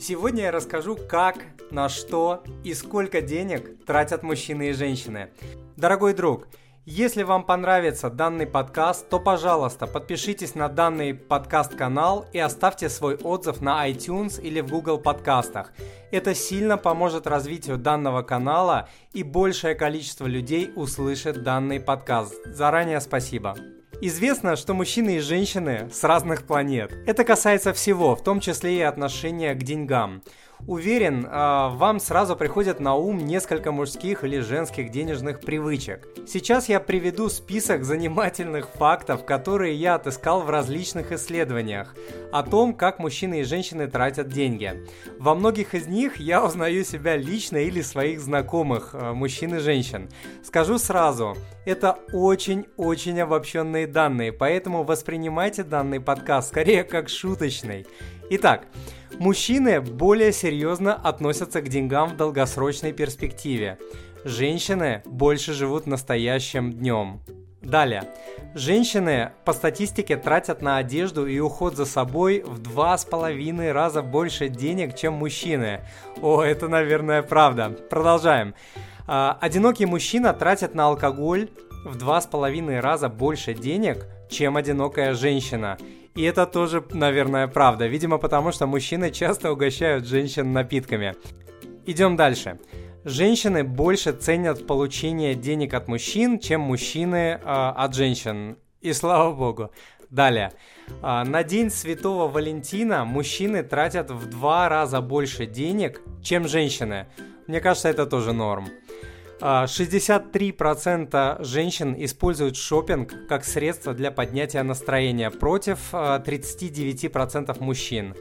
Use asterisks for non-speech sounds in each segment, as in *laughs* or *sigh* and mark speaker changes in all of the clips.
Speaker 1: Сегодня я расскажу, как, на что и сколько денег тратят мужчины и женщины. Дорогой друг, если вам понравится данный подкаст, то, пожалуйста, подпишитесь на данный подкаст-канал и оставьте свой отзыв на iTunes или в Google подкастах. Это сильно поможет развитию данного канала и большее количество людей услышит данный подкаст. Заранее спасибо. Известно, что мужчины и женщины с разных планет. Это касается всего, в том числе и отношения к деньгам. Уверен, а, вам сразу приходит на ум несколько мужских или женских денежных привычек. Сейчас я приведу список занимательных фактов, которые я отыскал в различных исследованиях о том, как мужчины и женщины тратят деньги. Во многих из них я узнаю себя лично или своих знакомых, а, мужчин и женщин. Скажу сразу, это очень-очень обобщенные данные, поэтому воспринимайте данный подкаст скорее как шуточный. Итак, Мужчины более серьезно относятся к деньгам в долгосрочной перспективе. Женщины больше живут настоящим днем. Далее. Женщины по статистике тратят на одежду и уход за собой в два с половиной раза больше денег, чем мужчины. О, это, наверное, правда. Продолжаем. А, одинокий мужчина тратит на алкоголь в два с половиной раза больше денег, чем одинокая женщина. И это тоже, наверное, правда. Видимо, потому что мужчины часто угощают женщин напитками. Идем дальше. Женщины больше ценят получение денег от мужчин, чем мужчины э, от женщин. И слава богу. Далее. А, на День Святого Валентина мужчины тратят в два раза больше денег, чем женщины. Мне кажется, это тоже норм. 63% а, женщин используют шопинг как средство для поднятия настроения против 39% а, мужчин.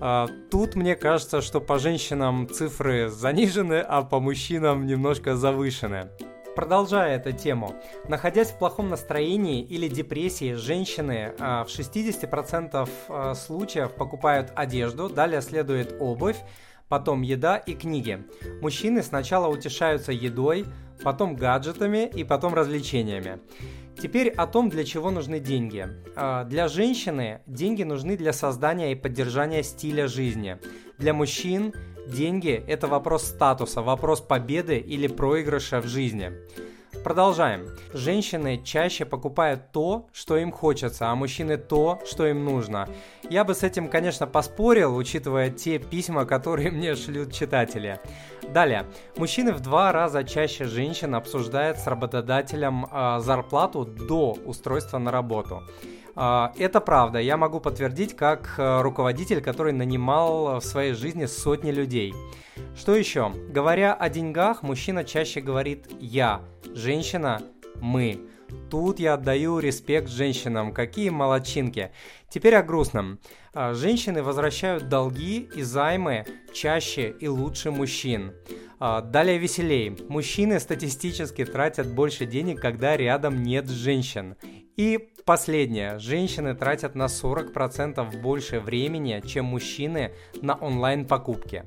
Speaker 1: А, тут мне кажется, что по женщинам цифры занижены, а по мужчинам немножко завышены. Продолжая эту тему, находясь в плохом настроении или депрессии, женщины в 60% случаев покупают одежду, далее следует обувь, потом еда и книги. Мужчины сначала утешаются едой, потом гаджетами и потом развлечениями. Теперь о том, для чего нужны деньги. А, для женщины деньги нужны для создания и поддержания стиля жизни. Для мужчин деньги – это вопрос статуса, вопрос победы или проигрыша в жизни. Продолжаем. Женщины чаще покупают то, что им хочется, а мужчины то, что им нужно. Я бы с этим, конечно, поспорил, учитывая те письма, которые *laughs* мне шлют читатели. Далее. Мужчины в два раза чаще женщин обсуждают с работодателем э, зарплату до устройства на работу. Э, это правда, я могу подтвердить как э, руководитель, который нанимал в своей жизни сотни людей. Что еще? Говоря о деньгах, мужчина чаще говорит «я», женщина «мы». Тут я отдаю респект женщинам, какие молочинки. Теперь о грустном. А, женщины возвращают долги и займы чаще и лучше мужчин. А, далее веселей. Мужчины статистически тратят больше денег, когда рядом нет женщин. И последнее. Женщины тратят на 40% больше времени, чем мужчины на онлайн-покупки.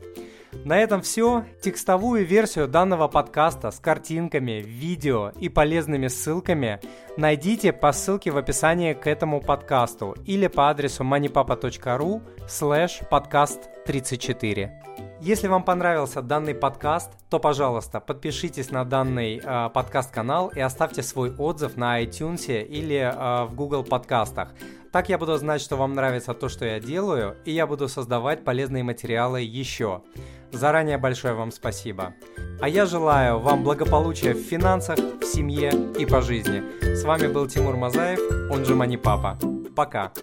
Speaker 1: На этом все. Текстовую версию данного подкаста с картинками, видео и полезными ссылками найдите по ссылке в описании к этому подкасту или по адресу moneypapa.ru slash podcast 34. Если вам понравился данный подкаст, то, пожалуйста, подпишитесь на данный э, подкаст-канал и оставьте свой отзыв на iTunes или э, в Google подкастах. Так я буду знать, что вам нравится то, что я делаю, и я буду создавать полезные материалы еще. Заранее большое вам спасибо. А я желаю вам благополучия в финансах, в семье и по жизни. С вами был Тимур Мазаев, он же Мани Папа. Пока.